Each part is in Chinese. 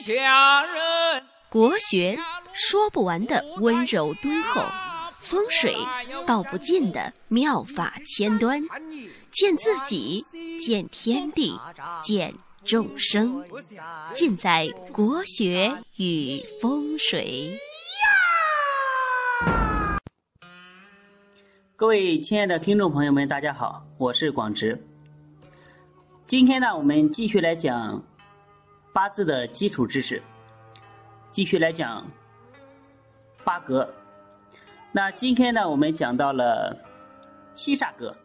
下人。国学说不完的温柔敦厚，风水道不尽的妙法千端，见自己，见天地，见众生，尽在国学与风水。各位亲爱的听众朋友们，大家好，我是广直。今天呢，我们继续来讲八字的基础知识，继续来讲八格。那今天呢，我们讲到了七煞格。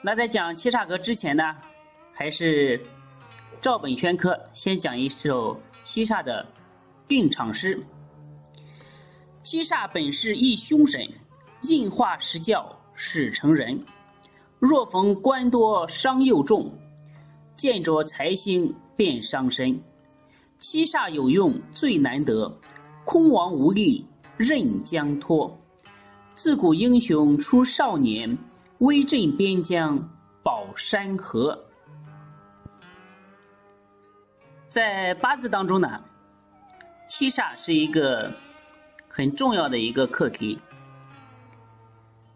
那在讲七煞格之前呢，还是照本宣科，先讲一首七煞的定场诗。七煞本是一凶神，应化时教始成人。若逢官多伤又重，见着财星便伤身。七煞有用最难得，空亡无力任将托。自古英雄出少年，威震边疆保山河。在八字当中呢，七煞是一个很重要的一个课题，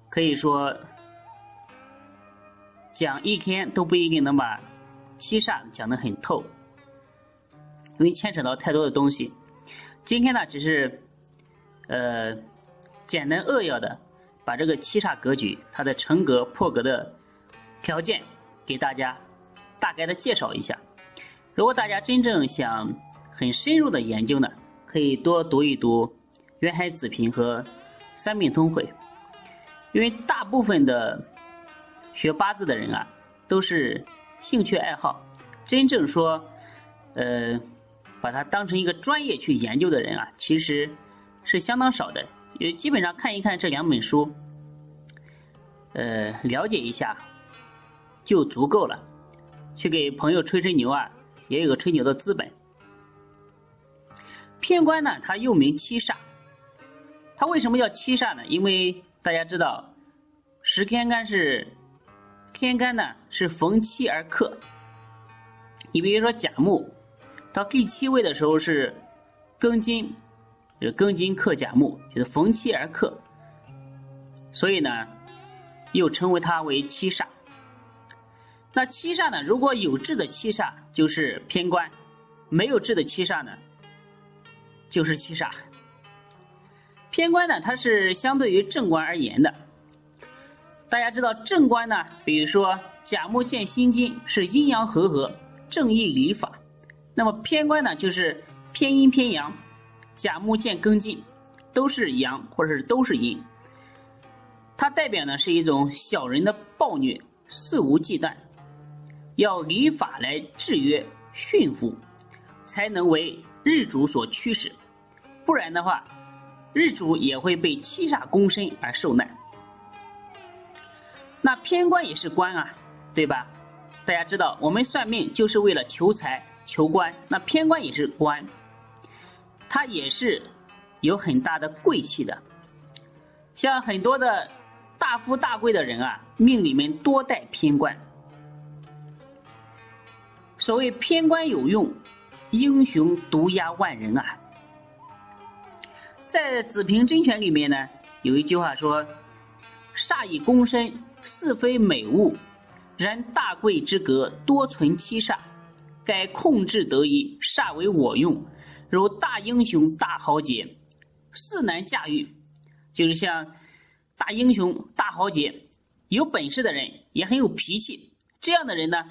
可以说。讲一天都不一定能把七煞讲得很透，因为牵扯到太多的东西。今天呢，只是呃简单扼要的把这个七煞格局、它的成格破格的条件给大家大概的介绍一下。如果大家真正想很深入的研究呢，可以多读一读《渊海子平》和《三命通会》，因为大部分的。学八字的人啊，都是兴趣爱好，真正说，呃，把它当成一个专业去研究的人啊，其实是相当少的。也基本上看一看这两本书，呃，了解一下就足够了。去给朋友吹吹牛啊，也有个吹牛的资本。偏官呢，它又名七煞，它为什么叫七煞呢？因为大家知道，十天干是。天干呢是逢七而克，你比如说甲木，到第七位的时候是庚金，就是庚金克甲木，就是逢七而克，所以呢又称为它为七煞。那七煞呢，如果有制的七煞就是偏官，没有制的七煞呢就是七煞。偏官呢，它是相对于正官而言的。大家知道正官呢，比如说甲木见辛金是阴阳和合，正义礼法；那么偏官呢，就是偏阴偏阳，甲木见庚金都是阳或者是都是阴。它代表呢是一种小人的暴虐，肆无忌惮，要礼法来制约驯服，才能为日主所驱使，不然的话，日主也会被七煞攻身而受难。那偏官也是官啊，对吧？大家知道，我们算命就是为了求财、求官。那偏官也是官，他也是有很大的贵气的。像很多的大富大贵的人啊，命里面多带偏官。所谓偏官有用，英雄独压万人啊。在《子平真诠》里面呢，有一句话说：“煞以躬身。”是非美物，然大贵之格多存七煞，该控制得宜，煞为我用。如大英雄、大豪杰，事难驾驭，就是像大英雄、大豪杰，有本事的人也很有脾气，这样的人呢，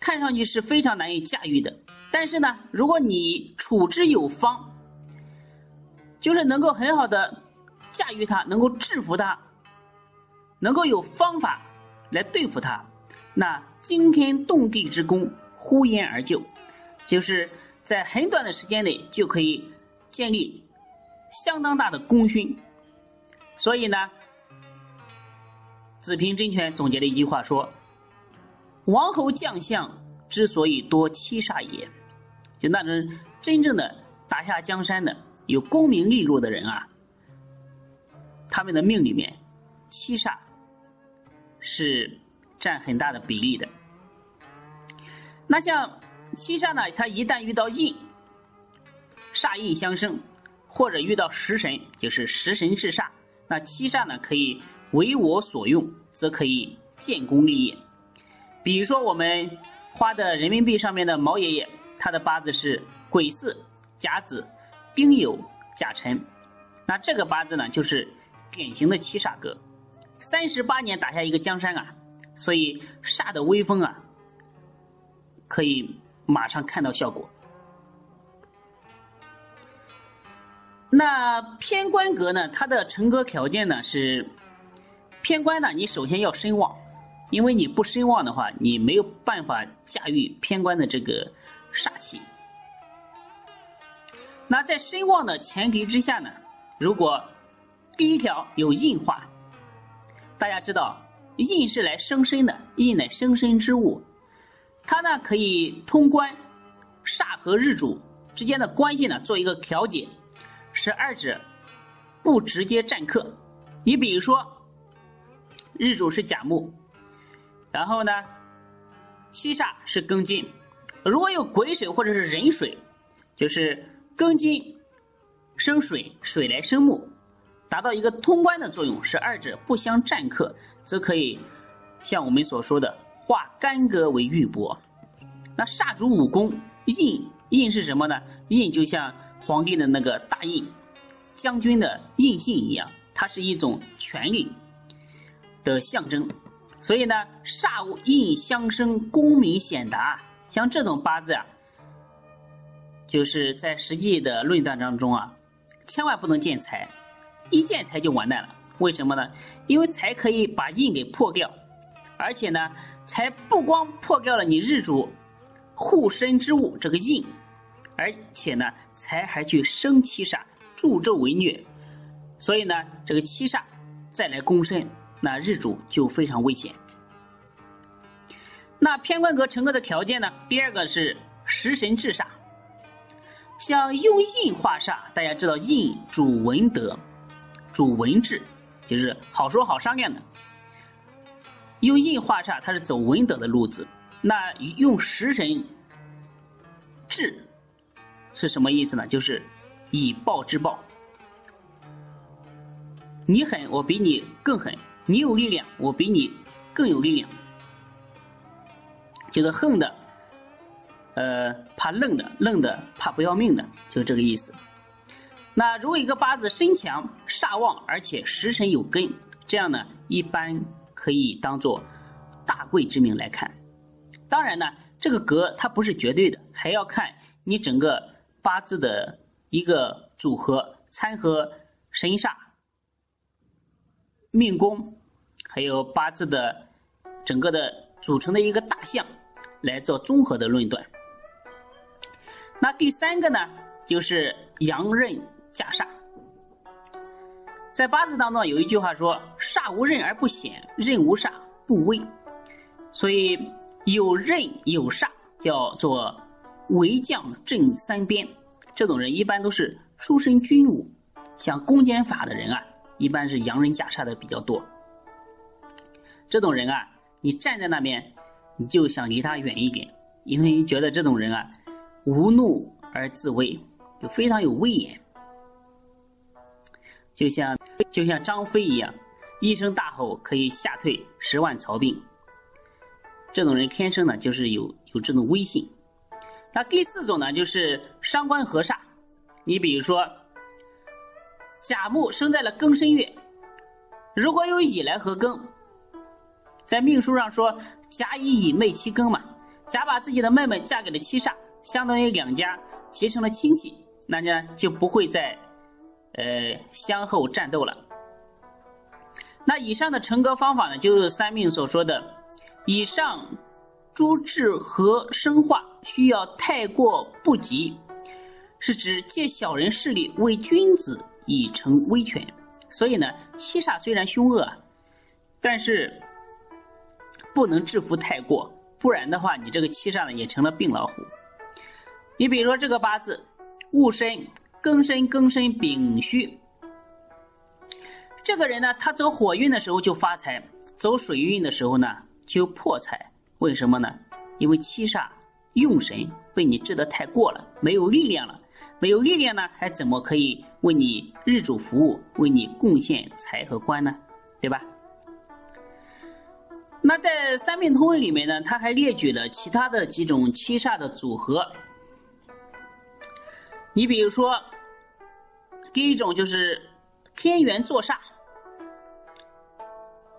看上去是非常难以驾驭的。但是呢，如果你处之有方，就是能够很好的驾驭他，能够制服他。能够有方法来对付他，那惊天动地之功呼延而就，就是在很短的时间内就可以建立相当大的功勋。所以呢，《子平真诠》总结了一句话说：“王侯将相之所以多七煞也，就那种真正的打下江山的、有功名利禄的人啊，他们的命里面七煞。”是占很大的比例的。那像七煞呢，它一旦遇到印，煞印相生，或者遇到食神，就是食神制煞，那七煞呢可以为我所用，则可以建功立业。比如说我们花的人民币上面的毛爷爷，他的八字是癸巳、甲子、丁酉、甲辰，那这个八字呢就是典型的七煞格，三十八年打下一个江山啊，所以煞的威风啊，可以。马上看到效果。那偏官格呢？它的成格条件呢是偏官呢，你首先要身旺，因为你不身旺的话，你没有办法驾驭偏官的这个煞气。那在身旺的前提之下呢，如果第一条有印化，大家知道印是来生身的，印乃生身之物。它呢可以通关，煞和日主之间的关系呢做一个调节，使二者不直接占克。你比如说，日主是甲木，然后呢，七煞是庚金，如果有癸水或者是壬水，就是庚金生水，水来生木，达到一个通关的作用，使二者不相占克，则可以像我们所说的。化干戈为玉帛，那煞主武功，印印是什么呢？印就像皇帝的那个大印，将军的印信一样，它是一种权力的象征。所以呢，煞印相生，功名显达。像这种八字啊，就是在实际的论断当中啊，千万不能见财，一见财就完蛋了。为什么呢？因为财可以把印给破掉，而且呢。才不光破掉了你日主护身之物这个印，而且呢，才还去生七煞助纣为虐，所以呢，这个七煞再来攻身，那日主就非常危险。那偏官格成格的条件呢？第二个是食神制煞，像用印化煞，大家知道印主文德，主文治，就是好说好商量的。用印画煞，它是走文德的路子。那用食神制是什么意思呢？就是以暴制暴。你狠，我比你更狠；你有力量，我比你更有力量。就是横的，呃，怕愣的；愣的怕不要命的，就是这个意思。那如果一个八字身强煞旺，而且食神有根，这样呢，一般。可以当做大贵之命来看，当然呢，这个格它不是绝对的，还要看你整个八字的一个组合，参合神煞、命宫，还有八字的整个的组成的一个大象来做综合的论断。那第三个呢，就是阳刃架煞。在八字当中有一句话说：“煞无刃而不显，刃无煞不威。”所以有刃有煞叫做为将镇三边。这种人一般都是出身军武，像攻坚法的人啊，一般是洋人架煞的比较多。这种人啊，你站在那边，你就想离他远一点，因为觉得这种人啊，无怒而自威，就非常有威严。就像就像张飞一样，一声大吼可以吓退十万曹兵。这种人天生呢就是有有这种威信。那第四种呢就是伤官合煞。你比如说，甲木生在了庚申月，如果有乙来合庚，在命书上说甲乙乙妹七庚嘛，甲把自己的妹妹嫁给了七煞，相当于两家结成了亲戚，那呢就不会在。呃，相后战斗了。那以上的成格方法呢，就是三命所说的以上诸治和生化需要太过不及，是指借小人势力为君子以成威权。所以呢，七煞虽然凶恶，但是不能制服太过，不然的话，你这个七煞呢也成了病老虎。你比如说这个八字戊申。庚申、庚申、丙戌，这个人呢，他走火运的时候就发财，走水运的时候呢就破财。为什么呢？因为七煞用神被你治得太过了，没有力量了，没有力量呢，还怎么可以为你日主服务，为你贡献财和官呢？对吧？那在三命通位里面呢，他还列举了其他的几种七煞的组合。你比如说，第一种就是天元坐煞。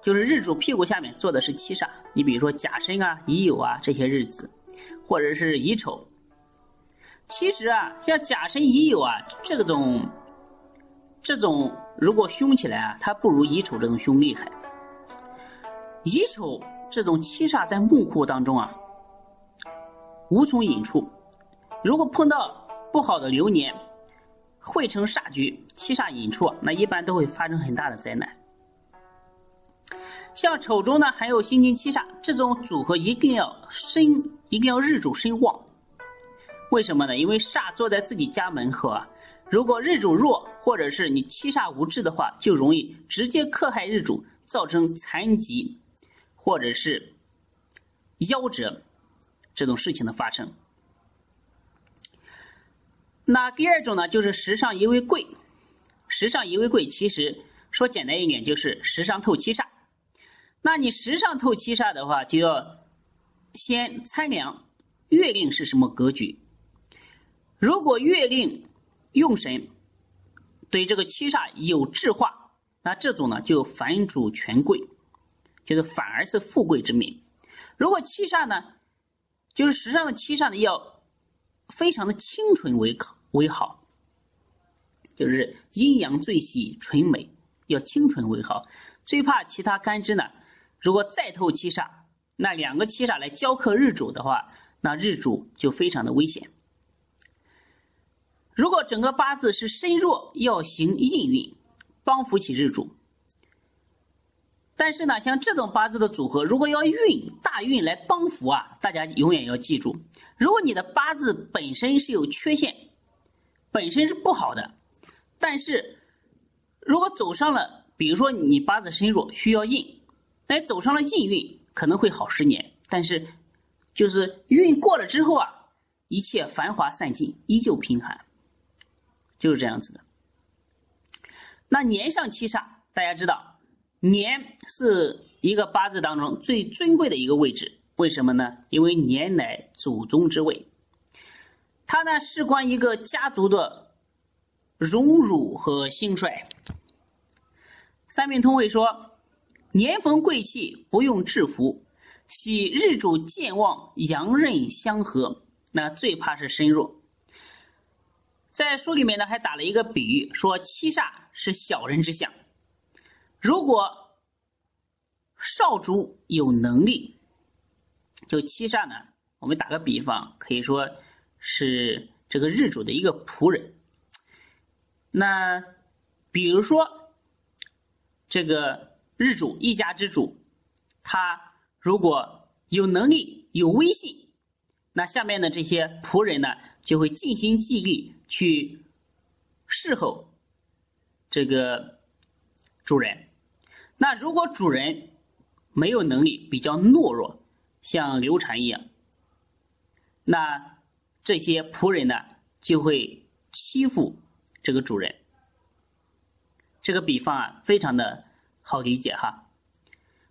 就是日主屁股下面坐的是七煞，你比如说甲申啊、乙酉啊这些日子，或者是乙丑。其实啊，像甲申、乙酉啊这种，这种如果凶起来啊，它不如乙丑这种凶厉害。乙丑这种七煞在木库当中啊，无从引出。如果碰到不好的流年，会成煞局，七煞引出，那一般都会发生很大的灾难。像丑中呢还有辛金七煞，这种组合一定要身，一定要日主身旺。为什么呢？因为煞坐在自己家门口啊，如果日主弱，或者是你七煞无制的话，就容易直接克害日主，造成残疾或者是夭折这种事情的发生。那第二种呢，就是时上移为贵，时上移为贵，其实说简单一点，就是时上透七煞。那你时上透七煞的话，就要先参量月令是什么格局。如果月令用神对这个七煞有智化，那这种呢就反主权贵，就是反而是富贵之命。如果七煞呢，就是时上的七煞呢要非常的清纯为为好，就是阴阳最喜纯美，要清纯为好。最怕其他干支呢。如果再透七煞，那两个七煞来交克日主的话，那日主就非常的危险。如果整个八字是身弱，要行印运，帮扶起日主。但是呢，像这种八字的组合，如果要运大运来帮扶啊，大家永远要记住，如果你的八字本身是有缺陷，本身是不好的，但是如果走上了，比如说你八字身弱，需要印。哎，走上了印运，可能会好十年，但是就是运过了之后啊，一切繁华散尽，依旧贫寒，就是这样子的。那年上七煞，大家知道，年是一个八字当中最尊贵的一个位置，为什么呢？因为年乃祖宗之位，它呢事关一个家族的荣辱和兴衰。三命通位说。年逢贵气，不用制服，喜日主健旺，阳刃相合。那最怕是身弱。在书里面呢，还打了一个比喻，说七煞是小人之相。如果少主有能力，就七煞呢，我们打个比方，可以说是这个日主的一个仆人。那比如说这个。日主一家之主，他如果有能力、有威信，那下面的这些仆人呢，就会尽心尽力去侍候这个主人。那如果主人没有能力，比较懦弱，像刘禅一样，那这些仆人呢，就会欺负这个主人。这个比方啊，非常的。好理解哈，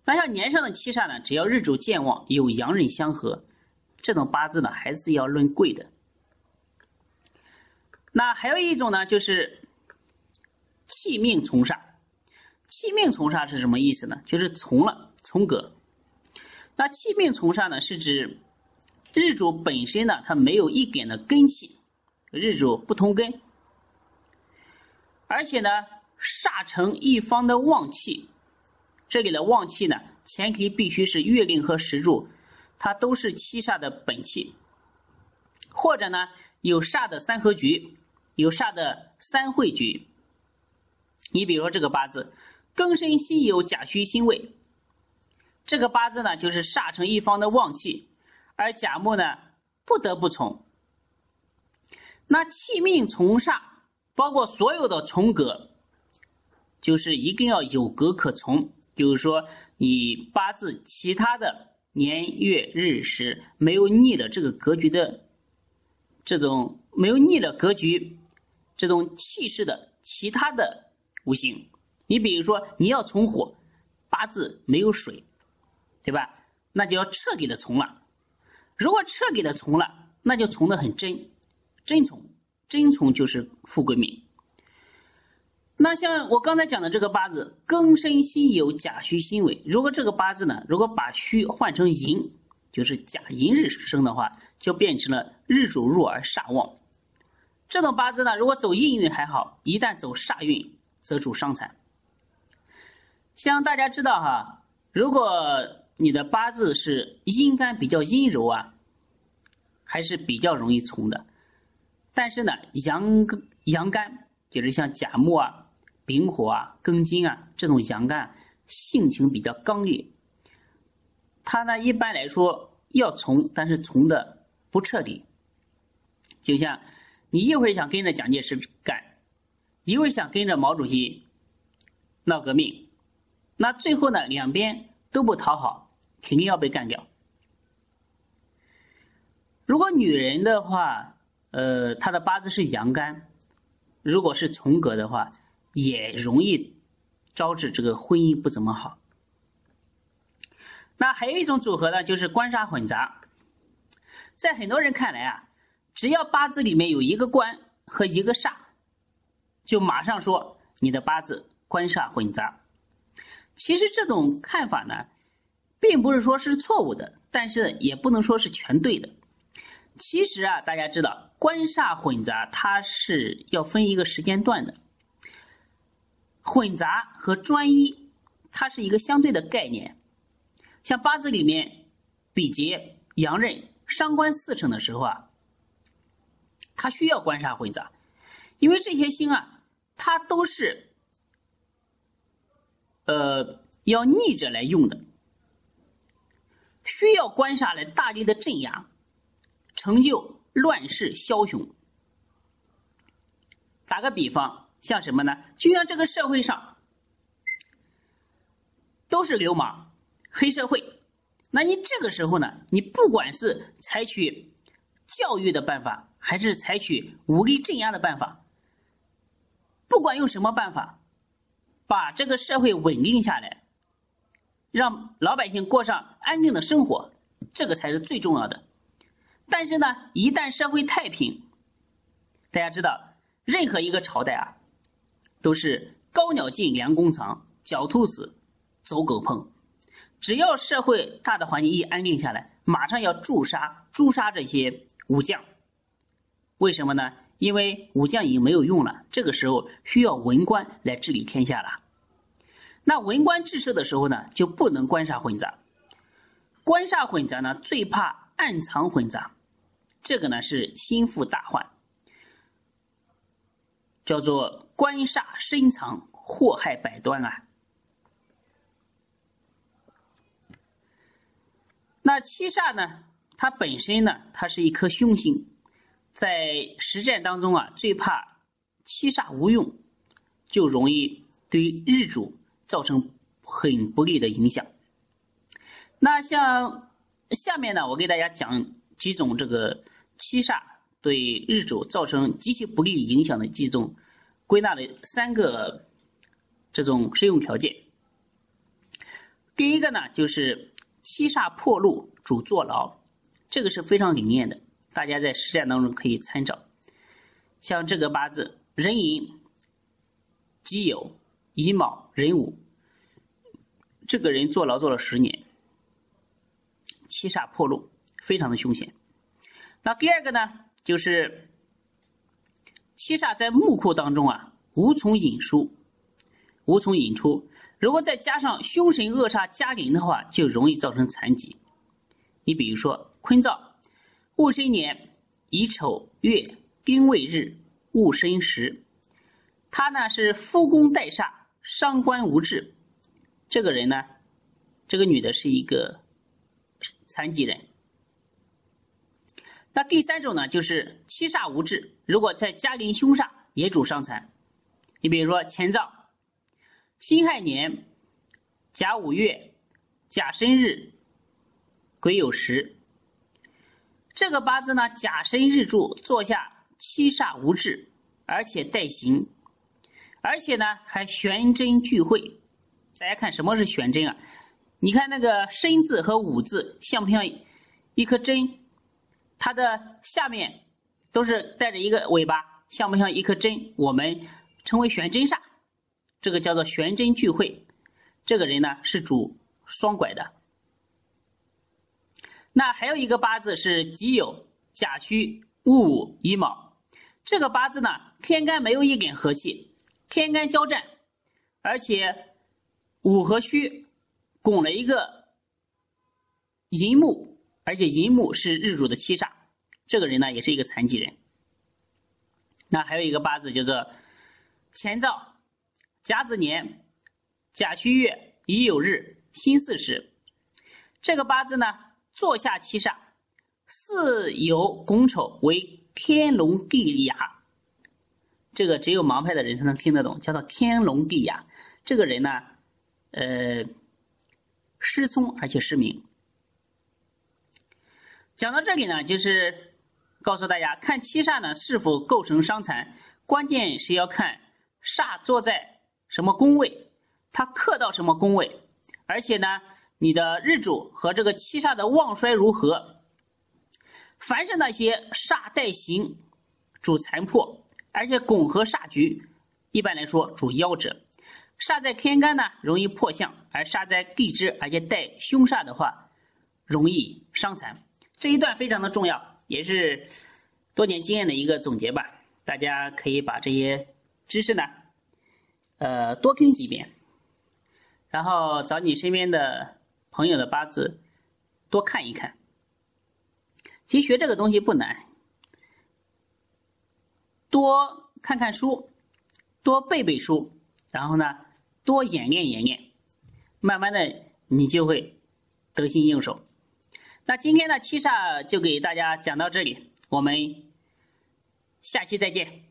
那像年上的七煞呢，只要日主健旺，有阳刃相合，这种八字呢还是要论贵的。那还有一种呢，就是气命从煞。气命从煞是什么意思呢？就是从了从格。那气命从煞呢，是指日主本身呢，它没有一点的根气，日主不通根，而且呢。煞成一方的旺气，这里的旺气呢，前提必须是月令和时柱，它都是七煞的本气，或者呢有煞的三合局，有煞的三会局。你比如说这个八字，庚申辛酉甲戌辛未，这个八字呢就是煞成一方的旺气，而甲木呢不得不从。那气命从煞，包括所有的从格。就是一定要有格可从，就是说你八字其他的年月日时没有逆了这个格局的这种没有逆了格局这种气势的其他的五行，你比如说你要从火，八字没有水，对吧？那就要彻底的从了。如果彻底的从了，那就从的很真，真从，真从就是富贵命。那像我刚才讲的这个八字，庚申辛酉甲戌辛未。如果这个八字呢，如果把戌换成寅，就是甲寅日生的话，就变成了日主弱而煞旺。这种八字呢，如果走印运还好，一旦走煞运，则主伤残。像大家知道哈，如果你的八字是阴干比较阴柔啊，还是比较容易从的。但是呢，阳阳干就是像甲木啊。丙火啊，庚金啊，这种阳干性情比较刚烈，他呢一般来说要从，但是从的不彻底。就像你一会想跟着蒋介石干，一会想跟着毛主席闹革命，那最后呢两边都不讨好，肯定要被干掉。如果女人的话，呃，她的八字是阳干，如果是从格的话。也容易招致这个婚姻不怎么好。那还有一种组合呢，就是官煞混杂。在很多人看来啊，只要八字里面有一个官和一个煞，就马上说你的八字官煞混杂。其实这种看法呢，并不是说是错误的，但是也不能说是全对的。其实啊，大家知道官煞混杂，它是要分一个时间段的。混杂和专一，它是一个相对的概念。像八字里面比劫、阳刃、伤官四成的时候啊，它需要官煞混杂，因为这些星啊，它都是呃要逆着来用的，需要观察来大力的镇压，成就乱世枭雄。打个比方。像什么呢？就像这个社会上都是流氓、黑社会，那你这个时候呢？你不管是采取教育的办法，还是采取武力镇压的办法，不管用什么办法，把这个社会稳定下来，让老百姓过上安定的生活，这个才是最重要的。但是呢，一旦社会太平，大家知道，任何一个朝代啊。都是高鸟尽，良弓藏；狡兔死，走狗烹。只要社会大的环境一安定下来，马上要诛杀诛杀这些武将。为什么呢？因为武将已经没有用了，这个时候需要文官来治理天下了。那文官治世的时候呢，就不能官煞混杂。官煞混杂呢，最怕暗藏混杂，这个呢是心腹大患。叫做官煞深藏，祸害百端啊。那七煞呢？它本身呢，它是一颗凶星，在实战当中啊，最怕七煞无用，就容易对日主造成很不利的影响。那像下面呢，我给大家讲几种这个七煞。对日主造成极其不利影响的几种，归纳了三个这种适用条件。第一个呢，就是七煞破路主坐牢，这个是非常灵验的，大家在实战当中可以参照。像这个八字壬寅、己酉、乙卯、壬午，这个人坐牢坐了十年，七煞破路，非常的凶险。那第二个呢？就是七煞在木库当中啊，无从引出，无从引出。如果再加上凶神恶煞加临的话，就容易造成残疾。你比如说坤燥，戊申年乙丑月丁未日戊申时，他呢是夫宫带煞，伤官无志。这个人呢，这个女的是一个残疾人。那第三种呢，就是七煞无志，如果再加临凶煞，也主伤残。你比如说乾燥，辛亥年甲午月甲申日癸酉时。这个八字呢，甲申日柱坐下七煞无制，而且带刑，而且呢还玄真聚会。大家看什么是玄真啊？你看那个申字和午字像不像一颗针？它的下面都是带着一个尾巴，像不像一颗针？我们称为玄真煞，这个叫做玄真聚会。这个人呢是主双拐的。那还有一个八字是己酉、甲戌、戊午、乙卯，这个八字呢天干没有一点和气，天干交战，而且午和戌拱了一个寅木，而且寅木是日主的七煞，这个人呢也是一个残疾人。那还有一个八字叫做乾兆、甲子年、甲戌月、乙酉日、辛巳时，这个八字呢。坐下七煞，四有拱丑为天龙地雅，这个只有盲派的人才能听得懂，叫做天龙地雅。这个人呢，呃，失聪而且失明。讲到这里呢，就是告诉大家，看七煞呢是否构成伤残，关键是要看煞坐在什么宫位，它克到什么宫位，而且呢。你的日主和这个七煞的旺衰如何？凡是那些煞带刑，主残破，而且拱合煞局，一般来说主夭折。煞在天干呢，容易破相；而煞在地支，而且带凶煞的话，容易伤残。这一段非常的重要，也是多年经验的一个总结吧。大家可以把这些知识呢，呃，多听几遍，然后找你身边的。朋友的八字多看一看，其实学这个东西不难，多看看书，多背背书，然后呢多演练演练，慢慢的你就会得心应手。那今天的七煞就给大家讲到这里，我们下期再见。